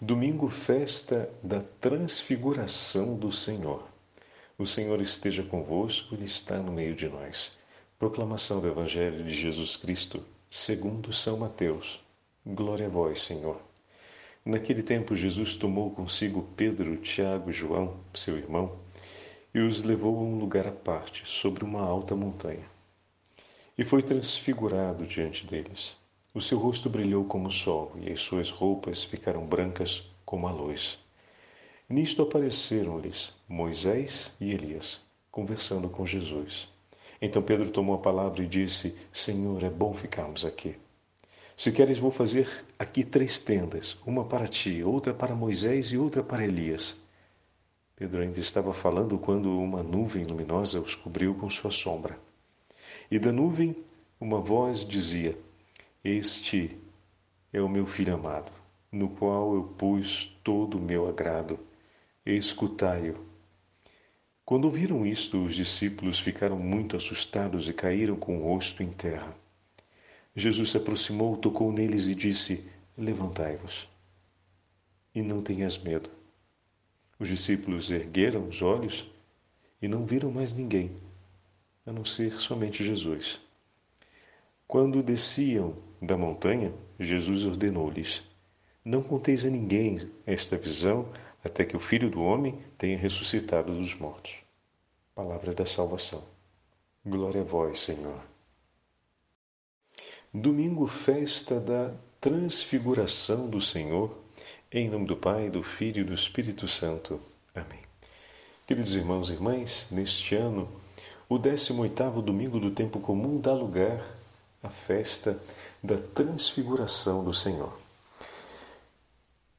Domingo, festa da transfiguração do Senhor. O Senhor esteja convosco, Ele está no meio de nós. Proclamação do Evangelho de Jesus Cristo, segundo São Mateus. Glória a vós, Senhor. Naquele tempo, Jesus tomou consigo Pedro, Tiago e João, seu irmão, e os levou a um lugar à parte, sobre uma alta montanha. E foi transfigurado diante deles o seu rosto brilhou como o sol e as suas roupas ficaram brancas como a luz. Nisto apareceram-lhes Moisés e Elias, conversando com Jesus. Então Pedro tomou a palavra e disse: Senhor, é bom ficarmos aqui. Se queres, vou fazer aqui três tendas: uma para ti, outra para Moisés e outra para Elias. Pedro ainda estava falando quando uma nuvem luminosa os cobriu com sua sombra. E da nuvem uma voz dizia: este é o meu filho amado, no qual eu pus todo o meu agrado. Escutai-o. Quando ouviram isto, os discípulos ficaram muito assustados e caíram com o rosto em terra. Jesus se aproximou, tocou neles e disse: Levantai-vos e não tenhas medo. Os discípulos ergueram os olhos e não viram mais ninguém, a não ser somente Jesus. Quando desciam da montanha, Jesus ordenou-lhes: Não conteis a ninguém esta visão até que o Filho do Homem tenha ressuscitado dos mortos. Palavra da salvação. Glória a vós, Senhor. Domingo, festa da transfiguração do Senhor, em nome do Pai, do Filho e do Espírito Santo. Amém. Queridos irmãos e irmãs, neste ano, o 18º domingo do tempo comum dá lugar a festa da transfiguração do Senhor.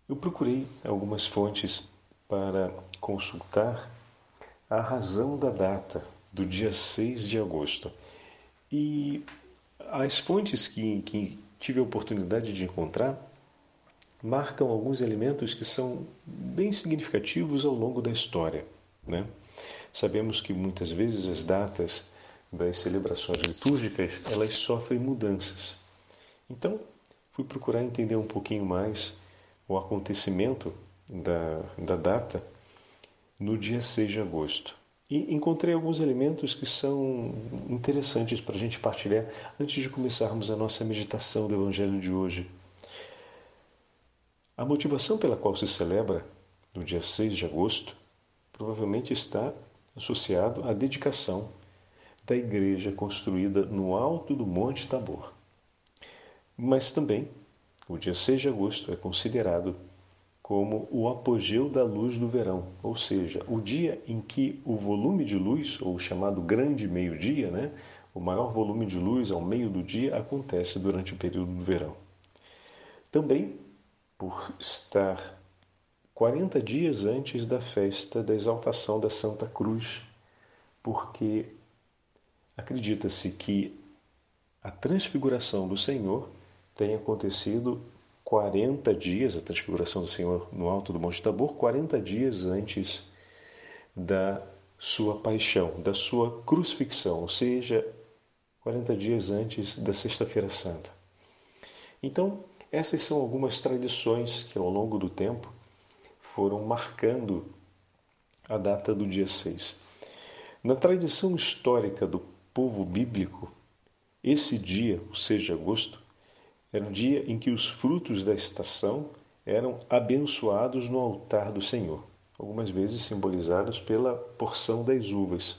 Eu procurei algumas fontes para consultar a razão da data do dia 6 de agosto. E as fontes que, que tive a oportunidade de encontrar marcam alguns elementos que são bem significativos ao longo da história. Né? Sabemos que muitas vezes as datas das celebrações litúrgicas, elas sofrem mudanças. Então, fui procurar entender um pouquinho mais o acontecimento da, da data no dia 6 de agosto. E encontrei alguns elementos que são interessantes para a gente partilhar antes de começarmos a nossa meditação do Evangelho de hoje. A motivação pela qual se celebra no dia 6 de agosto provavelmente está associado à dedicação da igreja construída no alto do Monte Tabor. Mas também, o dia 6 de agosto é considerado como o apogeu da luz do verão, ou seja, o dia em que o volume de luz, ou chamado grande meio-dia, né, o maior volume de luz ao meio do dia, acontece durante o período do verão. Também, por estar 40 dias antes da festa da exaltação da Santa Cruz, porque Acredita-se que a transfiguração do Senhor tenha acontecido 40 dias, a transfiguração do Senhor no alto do Monte Tabor, 40 dias antes da sua paixão, da sua crucifixão, ou seja, 40 dias antes da Sexta-feira Santa. Então, essas são algumas tradições que ao longo do tempo foram marcando a data do dia 6. Na tradição histórica do povo bíblico, esse dia, o 6 de agosto, era o dia em que os frutos da estação eram abençoados no altar do Senhor, algumas vezes simbolizados pela porção das uvas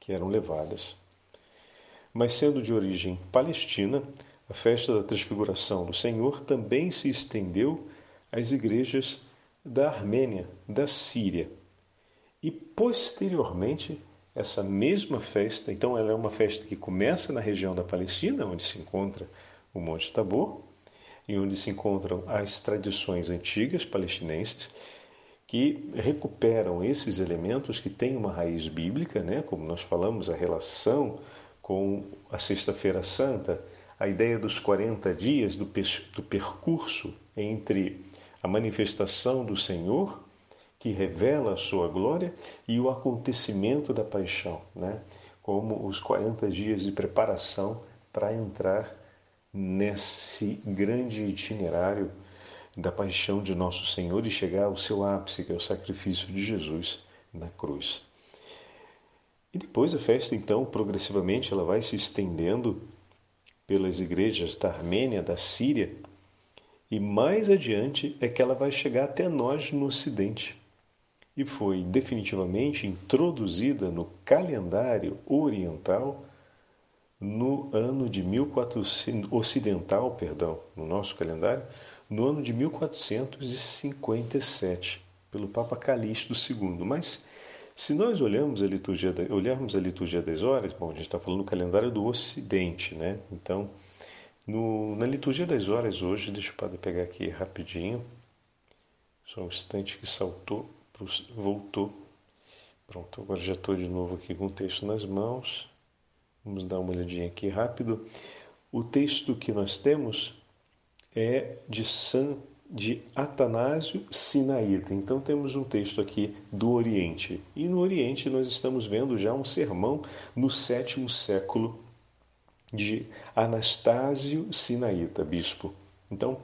que eram levadas. Mas sendo de origem palestina, a festa da transfiguração do Senhor também se estendeu às igrejas da Armênia, da Síria e posteriormente essa mesma festa, então ela é uma festa que começa na região da Palestina, onde se encontra o Monte Tabor, e onde se encontram as tradições antigas palestinenses, que recuperam esses elementos que têm uma raiz bíblica, né? como nós falamos, a relação com a Sexta-feira Santa, a ideia dos 40 dias do, do percurso entre a manifestação do Senhor que revela a sua glória e o acontecimento da paixão, né? como os 40 dias de preparação para entrar nesse grande itinerário da paixão de nosso Senhor e chegar ao seu ápice, que é o sacrifício de Jesus na cruz. E depois a festa, então, progressivamente, ela vai se estendendo pelas igrejas da Armênia, da Síria, e mais adiante é que ela vai chegar até nós no Ocidente. E foi definitivamente introduzida no calendário oriental no ano de 1400 ocidental, perdão, no nosso calendário, no ano de 1457, pelo Papa Calixto II. Mas se nós olhamos a liturgia, olharmos a liturgia das horas, bom, a gente está falando do calendário do Ocidente, né? Então, no, na liturgia das horas hoje, deixa eu pegar aqui rapidinho, só um instante que saltou, voltou. Pronto, agora já estou de novo aqui com o texto nas mãos. Vamos dar uma olhadinha aqui rápido. O texto que nós temos é de San de Atanásio Sinaíta. Então temos um texto aqui do Oriente. E no Oriente nós estamos vendo já um sermão no sétimo século de Anastásio Sinaíta, bispo. Então,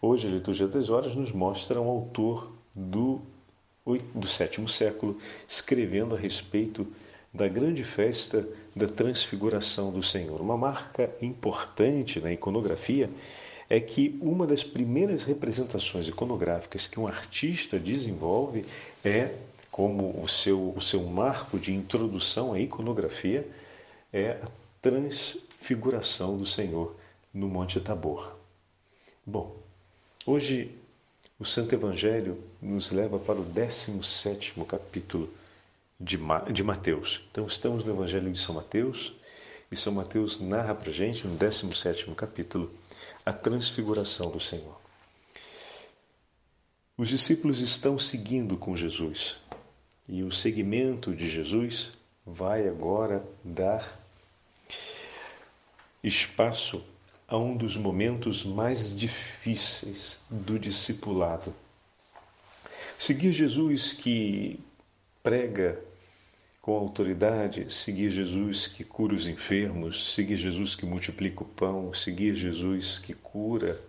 hoje a liturgia das horas nos mostra um autor do, do sétimo século escrevendo a respeito da grande festa da transfiguração do Senhor. Uma marca importante na iconografia é que uma das primeiras representações iconográficas que um artista desenvolve é, como o seu, o seu marco de introdução à iconografia, é a transfiguração do Senhor no Monte Tabor. Bom, hoje o Santo Evangelho nos leva para o 17 capítulo de, Mateus. Então, estamos no Evangelho de São Mateus e São Mateus narra para a gente, no 17 capítulo, a transfiguração do Senhor. Os discípulos estão seguindo com Jesus e o seguimento de Jesus vai agora dar espaço a um dos momentos mais difíceis do discipulado. Seguir Jesus que prega com autoridade, seguir Jesus que cura os enfermos, seguir Jesus que multiplica o pão, seguir Jesus que cura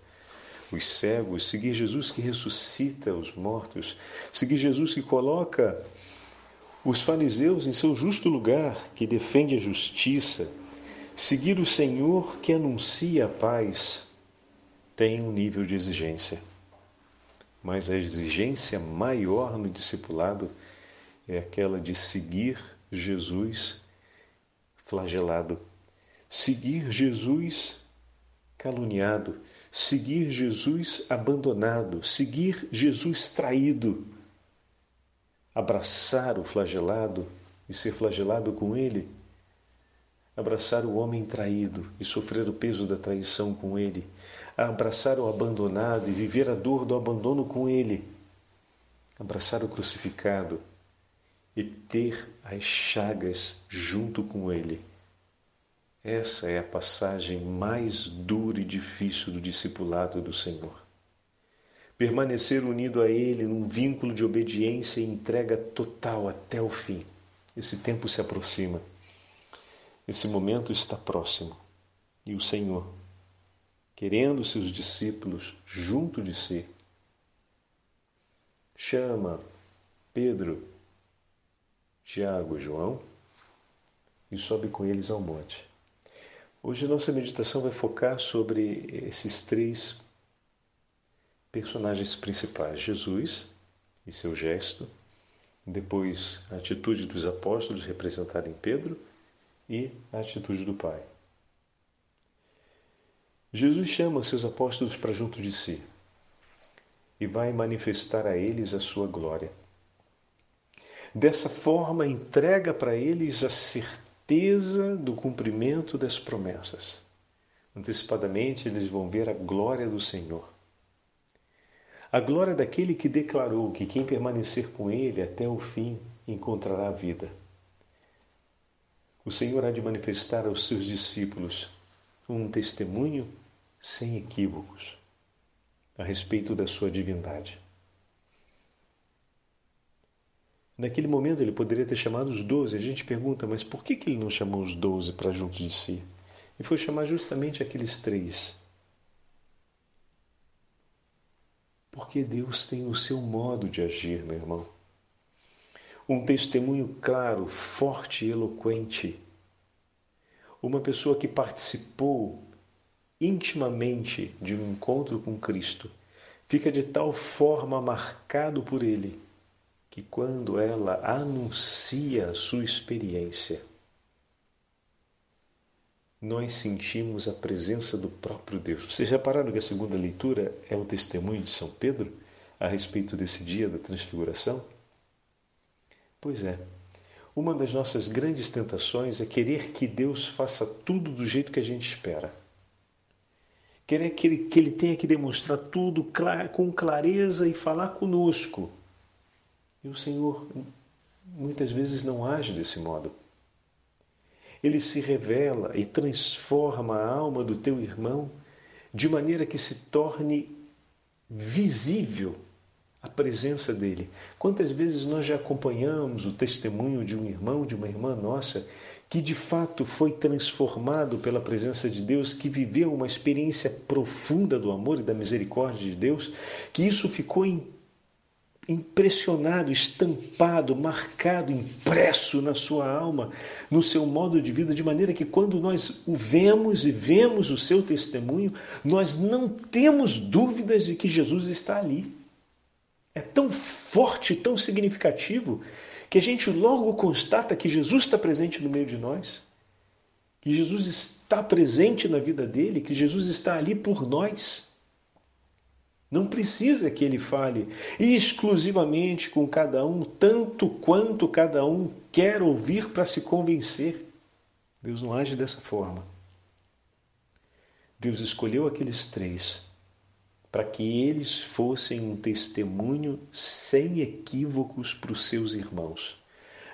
os cegos, seguir Jesus que ressuscita os mortos, seguir Jesus que coloca os fariseus em seu justo lugar, que defende a justiça, seguir o Senhor que anuncia a paz, tem um nível de exigência. Mas a exigência maior no discipulado é aquela de seguir Jesus flagelado, seguir Jesus caluniado, seguir Jesus abandonado, seguir Jesus traído, abraçar o flagelado e ser flagelado com ele, abraçar o homem traído e sofrer o peso da traição com ele, abraçar o abandonado e viver a dor do abandono com ele, abraçar o crucificado e ter as chagas junto com Ele. Essa é a passagem mais dura e difícil do discipulado do Senhor. Permanecer unido a Ele num vínculo de obediência e entrega total até o fim. Esse tempo se aproxima. Esse momento está próximo. E o Senhor, querendo seus discípulos junto de si, chama Pedro, Tiago e João e sobe com eles ao monte. Hoje nossa meditação vai focar sobre esses três personagens principais: Jesus e seu gesto, depois a atitude dos apóstolos representada em Pedro e a atitude do Pai. Jesus chama seus apóstolos para junto de si e vai manifestar a eles a sua glória. Dessa forma, entrega para eles a certeza do cumprimento das promessas. Antecipadamente, eles vão ver a glória do Senhor. A glória daquele que declarou que quem permanecer com ele até o fim encontrará a vida. O Senhor há de manifestar aos seus discípulos um testemunho sem equívocos a respeito da sua divindade. Naquele momento ele poderia ter chamado os doze. A gente pergunta, mas por que, que ele não chamou os doze para junto de si? E foi chamar justamente aqueles três. Porque Deus tem o seu modo de agir, meu irmão. Um testemunho claro, forte e eloquente. Uma pessoa que participou intimamente de um encontro com Cristo fica de tal forma marcado por Ele que quando ela anuncia a sua experiência, nós sentimos a presença do próprio Deus. Vocês repararam que a segunda leitura é o testemunho de São Pedro a respeito desse dia da transfiguração? Pois é. Uma das nossas grandes tentações é querer que Deus faça tudo do jeito que a gente espera. Querer que ele, que ele tenha que demonstrar tudo com clareza e falar conosco. E o Senhor muitas vezes não age desse modo ele se revela e transforma a alma do teu irmão de maneira que se torne visível a presença dele. Quantas vezes nós já acompanhamos o testemunho de um irmão, de uma irmã nossa, que de fato foi transformado pela presença de Deus, que viveu uma experiência profunda do amor e da misericórdia de Deus, que isso ficou impressionado, estampado, marcado, impresso na sua alma, no seu modo de vida, de maneira que quando nós o vemos e vemos o seu testemunho, nós não temos dúvidas de que Jesus está ali. É tão forte, tão significativo, que a gente logo constata que Jesus está presente no meio de nós, que Jesus está presente na vida dele, que Jesus está ali por nós. Não precisa que ele fale exclusivamente com cada um, tanto quanto cada um quer ouvir para se convencer. Deus não age dessa forma. Deus escolheu aqueles três para que eles fossem um testemunho sem equívocos para os seus irmãos.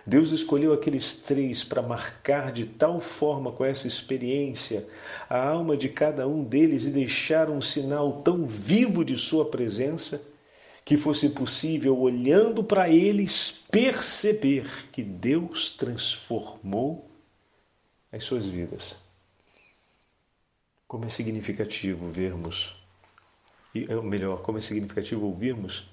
Deus escolheu aqueles três para marcar de tal forma com essa experiência a alma de cada um deles e deixar um sinal tão vivo de Sua presença que fosse possível, olhando para eles, perceber que Deus transformou as suas vidas. Como é significativo vermos, ou melhor, como é significativo ouvirmos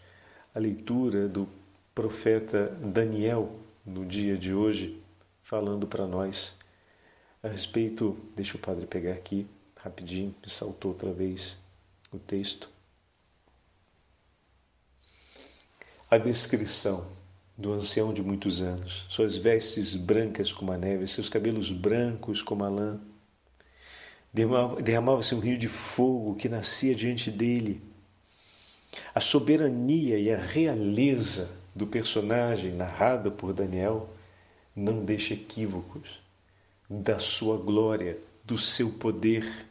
a leitura do profeta Daniel no dia de hoje, falando para nós a respeito. Deixa o padre pegar aqui rapidinho, saltou outra vez o texto. A descrição do ancião de muitos anos, suas vestes brancas como a neve, seus cabelos brancos como a lã. Derramava-se um rio de fogo que nascia diante dele. A soberania e a realeza do personagem narrado por Daniel não deixa equívocos da sua glória, do seu poder,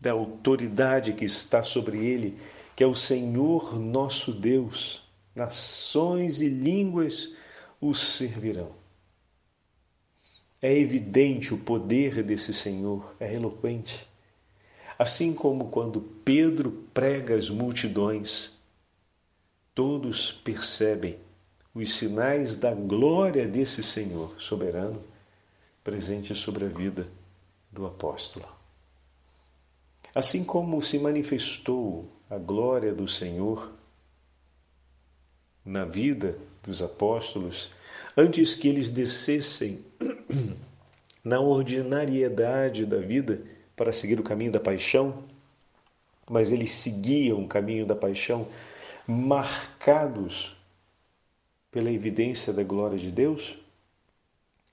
da autoridade que está sobre ele, que é o Senhor nosso Deus. Nações e línguas o servirão. É evidente o poder desse Senhor, é eloquente. Assim como quando Pedro prega às multidões, todos percebem os sinais da glória desse Senhor soberano presente sobre a vida do apóstolo. Assim como se manifestou a glória do Senhor na vida dos apóstolos, antes que eles descessem na ordinariedade da vida para seguir o caminho da paixão, mas eles seguiam o caminho da paixão marcados pela evidência da glória de Deus?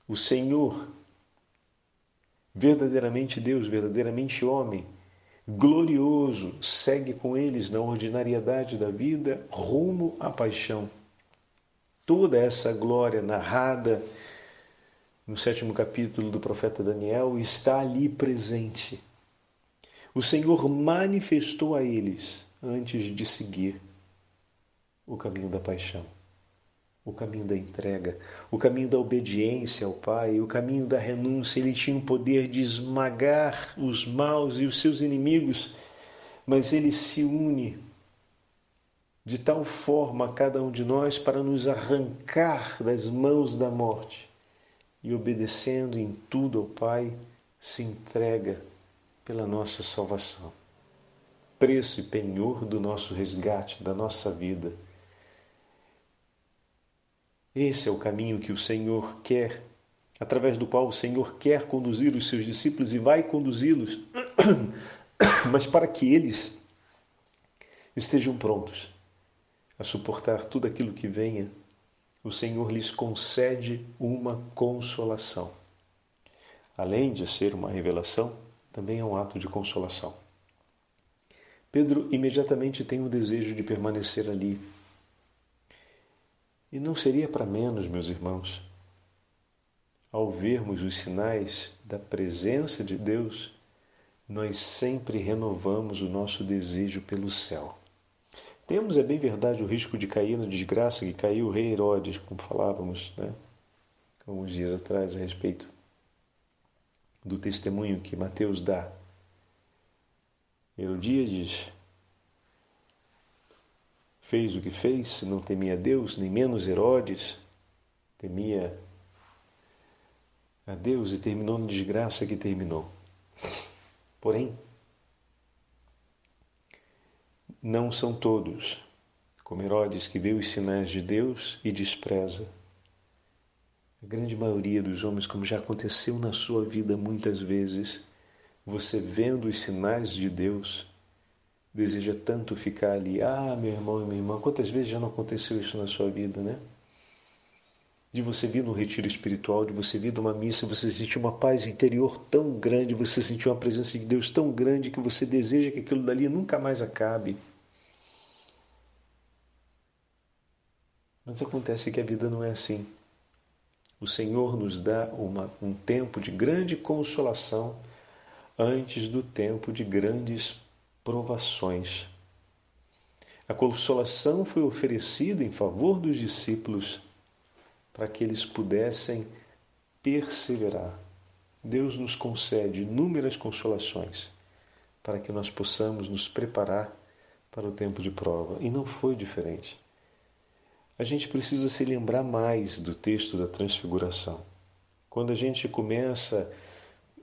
O Senhor, verdadeiramente Deus, verdadeiramente homem, glorioso, segue com eles na ordinariedade da vida rumo à paixão. Toda essa glória narrada no sétimo capítulo do profeta Daniel está ali presente. O Senhor manifestou a eles antes de seguir o caminho da paixão o caminho da entrega, o caminho da obediência ao Pai, o caminho da renúncia. Ele tinha o poder de esmagar os maus e os seus inimigos, mas ele se une de tal forma a cada um de nós para nos arrancar das mãos da morte e, obedecendo em tudo ao Pai, se entrega pela nossa salvação. preço e penhor do nosso resgate, da nossa vida. Esse é o caminho que o Senhor quer, através do qual o Senhor quer conduzir os seus discípulos e vai conduzi-los, mas para que eles estejam prontos a suportar tudo aquilo que venha, o Senhor lhes concede uma consolação. Além de ser uma revelação, também é um ato de consolação. Pedro imediatamente tem o desejo de permanecer ali, e não seria para menos, meus irmãos, ao vermos os sinais da presença de Deus, nós sempre renovamos o nosso desejo pelo céu. Temos, é bem verdade, o risco de cair na desgraça que caiu o rei Herodes, como falávamos, né? alguns dias atrás, a respeito do testemunho que Mateus dá. Herodíades fez o que fez, não temia Deus, nem menos Herodes, temia a Deus e terminou na desgraça que terminou. Porém, não são todos, como Herodes, que vê os sinais de Deus e despreza. A grande maioria dos homens, como já aconteceu na sua vida muitas vezes, você vendo os sinais de Deus, deseja tanto ficar ali. Ah, meu irmão e minha irmã, quantas vezes já não aconteceu isso na sua vida, né? De você vir num retiro espiritual, de você vir numa missa, você sentir uma paz interior tão grande, você sentir uma presença de Deus tão grande que você deseja que aquilo dali nunca mais acabe. Mas acontece que a vida não é assim. O Senhor nos dá uma, um tempo de grande consolação antes do tempo de grandes provações. A consolação foi oferecida em favor dos discípulos para que eles pudessem perseverar. Deus nos concede inúmeras consolações para que nós possamos nos preparar para o tempo de prova. E não foi diferente. A gente precisa se lembrar mais do texto da Transfiguração. Quando a gente começa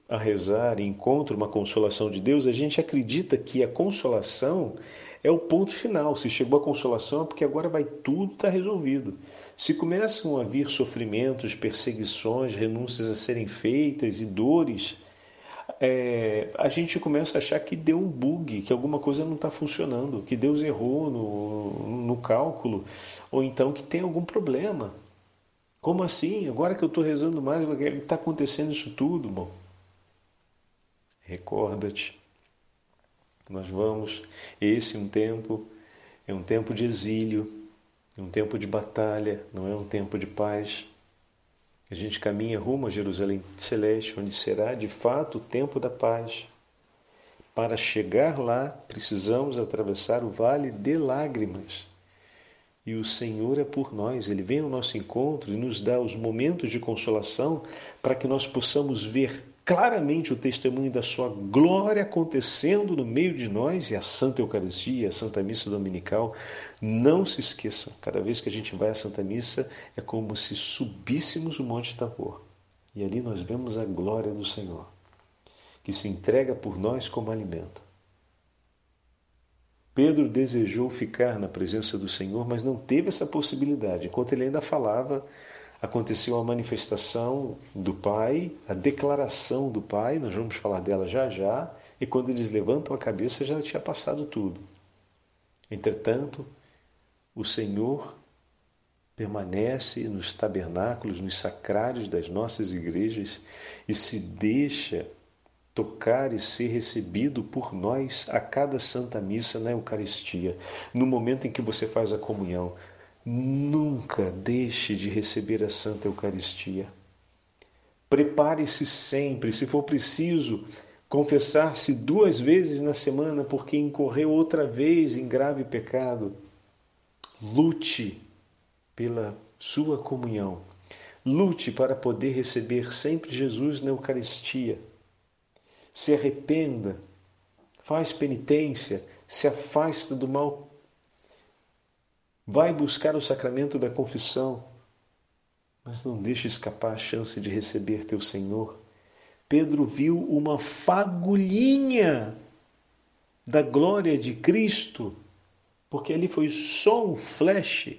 a rezar e encontra uma consolação de Deus, a gente acredita que a consolação é o ponto final. Se chegou a consolação é porque agora vai tudo estar tá resolvido. Se começam a vir sofrimentos, perseguições, renúncias a serem feitas e dores, é, a gente começa a achar que deu um bug, que alguma coisa não está funcionando, que Deus errou no, no cálculo, ou então que tem algum problema. Como assim? Agora que eu estou rezando mais, está acontecendo isso tudo, bom? Recorda-te. Nós vamos, esse é um tempo, é um tempo de exílio, é um tempo de batalha, não é um tempo de paz. A gente caminha rumo a Jerusalém Celeste, onde será de fato o tempo da paz. Para chegar lá, precisamos atravessar o vale de lágrimas. E o Senhor é por nós, Ele vem ao nosso encontro e nos dá os momentos de consolação para que nós possamos ver claramente o testemunho da sua glória acontecendo no meio de nós e a Santa Eucaristia, a Santa Missa Dominical. Não se esqueçam, cada vez que a gente vai à Santa Missa é como se subíssemos o Monte Tabor e ali nós vemos a glória do Senhor, que se entrega por nós como alimento. Pedro desejou ficar na presença do Senhor, mas não teve essa possibilidade. Enquanto ele ainda falava, aconteceu a manifestação do Pai, a declaração do Pai, nós vamos falar dela já já, e quando eles levantam a cabeça já tinha passado tudo. Entretanto, o Senhor permanece nos tabernáculos, nos sacrários das nossas igrejas e se deixa tocar e ser recebido por nós a cada Santa Missa na Eucaristia, no momento em que você faz a comunhão, Nunca deixe de receber a Santa Eucaristia. Prepare-se sempre, se for preciso, confessar-se duas vezes na semana porque incorreu outra vez em grave pecado. Lute pela sua comunhão. Lute para poder receber sempre Jesus na Eucaristia. Se arrependa, faz penitência, se afasta do mal Vai buscar o sacramento da confissão, mas não deixe escapar a chance de receber teu Senhor. Pedro viu uma fagulhinha da glória de Cristo, porque ali foi só um flash.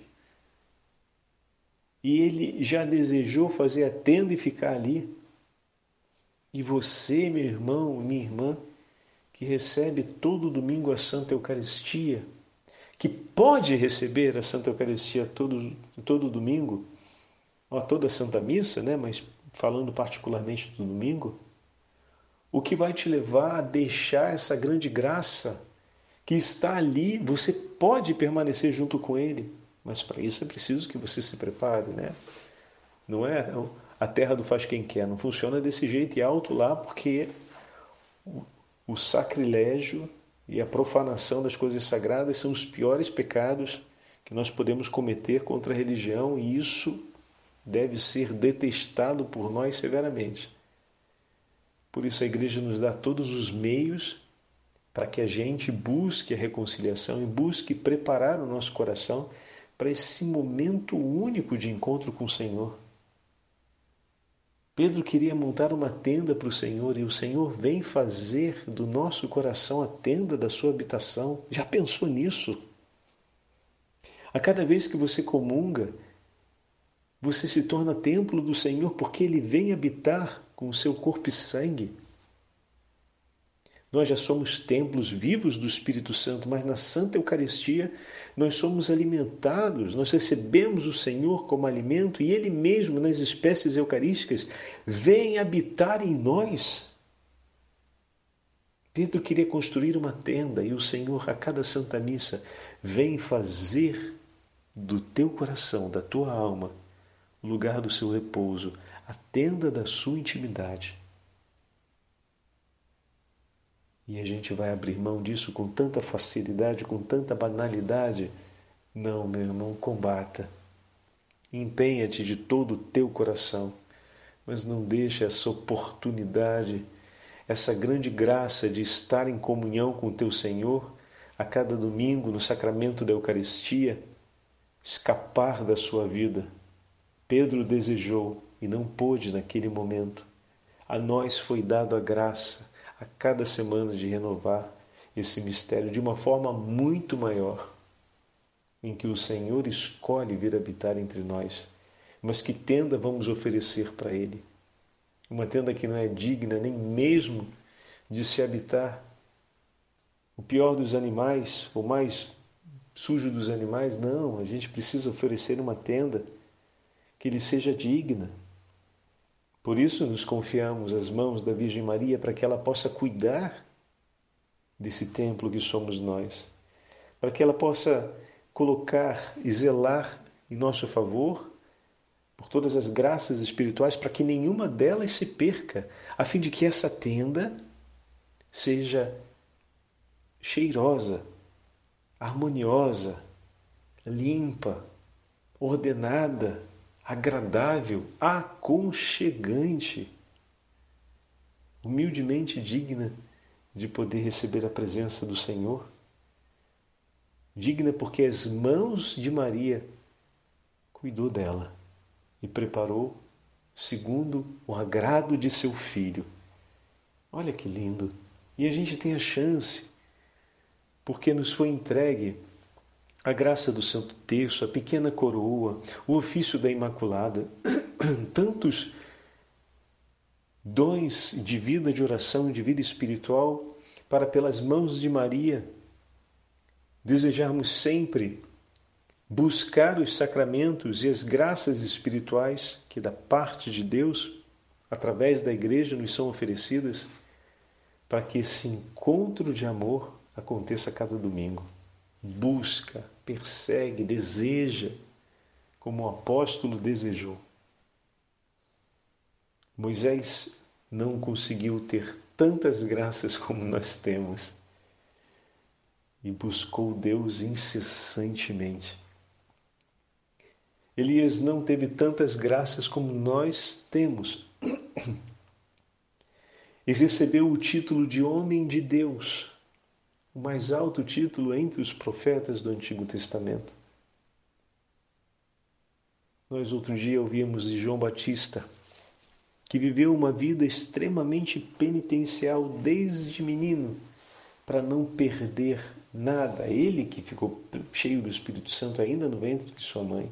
E ele já desejou fazer a tenda e ficar ali. E você, meu irmão, minha irmã, que recebe todo domingo a Santa Eucaristia, que pode receber a Santa Eucaristia todo, todo domingo, ou toda a Santa Missa, né? mas falando particularmente do domingo, o que vai te levar a deixar essa grande graça que está ali, você pode permanecer junto com Ele, mas para isso é preciso que você se prepare, né? Não é a terra do faz quem quer, não funciona desse jeito e alto lá, porque o sacrilégio e a profanação das coisas sagradas são os piores pecados que nós podemos cometer contra a religião e isso deve ser detestado por nós severamente. Por isso a igreja nos dá todos os meios para que a gente busque a reconciliação e busque preparar o nosso coração para esse momento único de encontro com o Senhor. Pedro queria montar uma tenda para o Senhor e o Senhor vem fazer do nosso coração a tenda da sua habitação. Já pensou nisso? A cada vez que você comunga, você se torna templo do Senhor porque ele vem habitar com o seu corpo e sangue. Nós já somos templos vivos do Espírito Santo, mas na Santa Eucaristia nós somos alimentados, nós recebemos o Senhor como alimento e Ele mesmo, nas espécies eucarísticas, vem habitar em nós. Pedro queria construir uma tenda e o Senhor, a cada Santa Missa, vem fazer do teu coração, da tua alma, o lugar do seu repouso, a tenda da sua intimidade. E a gente vai abrir mão disso com tanta facilidade, com tanta banalidade. Não, meu irmão, combata. Empenha-te de todo o teu coração, mas não deixe essa oportunidade, essa grande graça de estar em comunhão com o teu Senhor a cada domingo no sacramento da Eucaristia escapar da sua vida. Pedro desejou e não pôde naquele momento. A nós foi dado a graça a cada semana de renovar esse mistério de uma forma muito maior, em que o Senhor escolhe vir habitar entre nós. Mas que tenda vamos oferecer para Ele? Uma tenda que não é digna nem mesmo de se habitar. O pior dos animais, o mais sujo dos animais, não, a gente precisa oferecer uma tenda que lhe seja digna por isso nos confiamos às mãos da Virgem Maria para que ela possa cuidar desse templo que somos nós, para que ela possa colocar e zelar em nosso favor por todas as graças espirituais para que nenhuma delas se perca, a fim de que essa tenda seja cheirosa, harmoniosa, limpa, ordenada, agradável, aconchegante, humildemente digna de poder receber a presença do Senhor. Digna porque as mãos de Maria cuidou dela e preparou segundo o agrado de seu filho. Olha que lindo! E a gente tem a chance, porque nos foi entregue a graça do Santo Terço, a pequena coroa, o ofício da Imaculada, tantos dons de vida de oração, de vida espiritual, para pelas mãos de Maria desejarmos sempre buscar os sacramentos e as graças espirituais que da parte de Deus, através da igreja, nos são oferecidas, para que esse encontro de amor aconteça cada domingo. Busca persegue, deseja, como o apóstolo desejou. Moisés não conseguiu ter tantas graças como nós temos e buscou Deus incessantemente. Elias não teve tantas graças como nós temos e recebeu o título de homem de Deus o mais alto título entre os profetas do Antigo Testamento. Nós outro dia ouvimos de João Batista, que viveu uma vida extremamente penitencial desde menino, para não perder nada. Ele que ficou cheio do Espírito Santo ainda no ventre de sua mãe,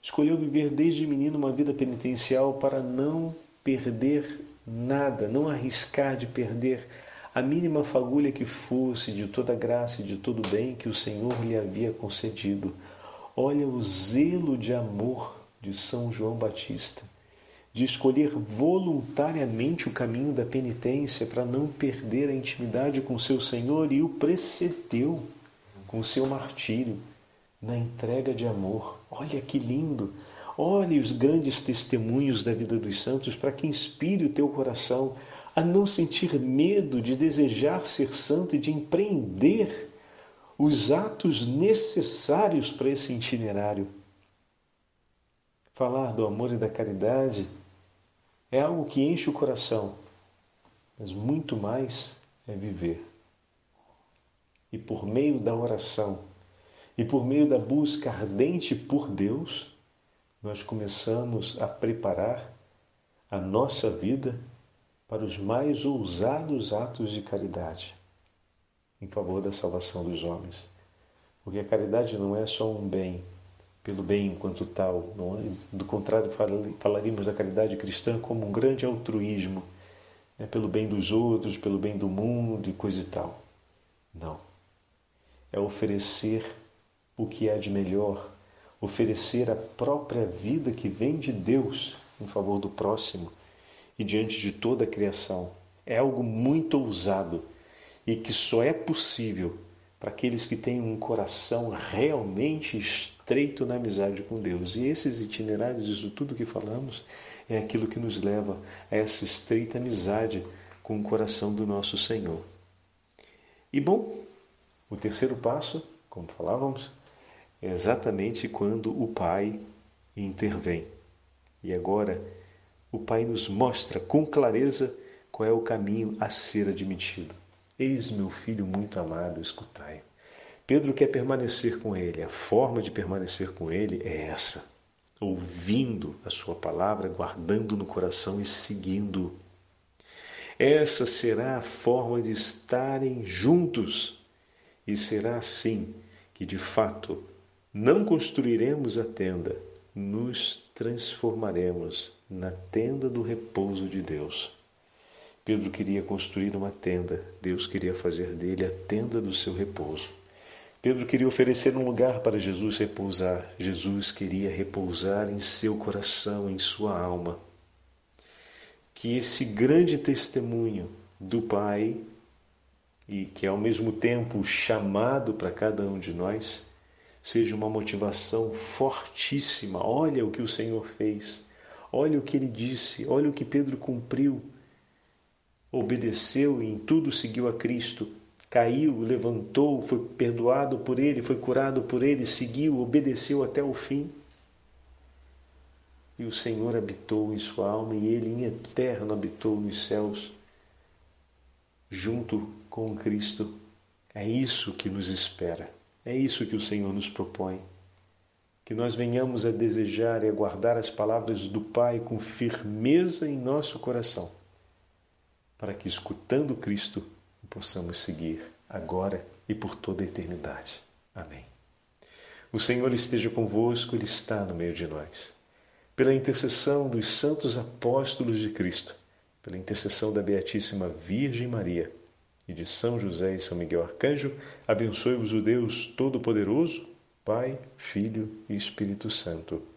escolheu viver desde menino uma vida penitencial para não perder nada, não arriscar de perder a mínima fagulha que fosse de toda graça e de todo bem que o Senhor lhe havia concedido. Olha o zelo de amor de São João Batista, de escolher voluntariamente o caminho da penitência para não perder a intimidade com seu Senhor e o precedeu com seu martírio na entrega de amor. Olha que lindo! Olhe os grandes testemunhos da vida dos santos para que inspire o teu coração a não sentir medo de desejar ser santo e de empreender os atos necessários para esse itinerário. Falar do amor e da caridade é algo que enche o coração, mas muito mais é viver. E por meio da oração e por meio da busca ardente por Deus, nós começamos a preparar a nossa vida para os mais ousados atos de caridade em favor da salvação dos homens. Porque a caridade não é só um bem, pelo bem enquanto tal. É? Do contrário, falaríamos da caridade cristã como um grande altruísmo, né? pelo bem dos outros, pelo bem do mundo e coisa e tal. Não. É oferecer o que há de melhor, oferecer a própria vida que vem de Deus em favor do próximo e diante de toda a criação. É algo muito ousado e que só é possível para aqueles que têm um coração realmente estreito na amizade com Deus. E esses itinerários, isso tudo que falamos, é aquilo que nos leva a essa estreita amizade com o coração do nosso Senhor. E bom, o terceiro passo, como falávamos, é exatamente quando o Pai intervém. E agora, o Pai nos mostra com clareza qual é o caminho a ser admitido. Eis meu filho muito amado, escutai. Pedro quer permanecer com ele. A forma de permanecer com ele é essa: ouvindo a sua palavra, guardando no coração e seguindo. Essa será a forma de estarem juntos. E será assim que, de fato, não construiremos a tenda, nos transformaremos na tenda do repouso de Deus. Pedro queria construir uma tenda, Deus queria fazer dele a tenda do seu repouso. Pedro queria oferecer um lugar para Jesus repousar, Jesus queria repousar em seu coração, em sua alma. Que esse grande testemunho do Pai, e que é ao mesmo tempo chamado para cada um de nós, seja uma motivação fortíssima. Olha o que o Senhor fez, olha o que ele disse, olha o que Pedro cumpriu. Obedeceu e em tudo seguiu a Cristo. Caiu, levantou, foi perdoado por ele, foi curado por ele, seguiu, obedeceu até o fim. E o Senhor habitou em sua alma e ele em eterno habitou nos céus, junto com Cristo. É isso que nos espera. É isso que o Senhor nos propõe. Que nós venhamos a desejar e a guardar as palavras do Pai com firmeza em nosso coração, para que, escutando Cristo, possamos seguir agora e por toda a eternidade. Amém. O Senhor esteja convosco, Ele está no meio de nós. Pela intercessão dos santos apóstolos de Cristo, pela intercessão da Beatíssima Virgem Maria, e de São José e São Miguel Arcanjo, abençoe-vos o Deus Todo-Poderoso, Pai, Filho e Espírito Santo.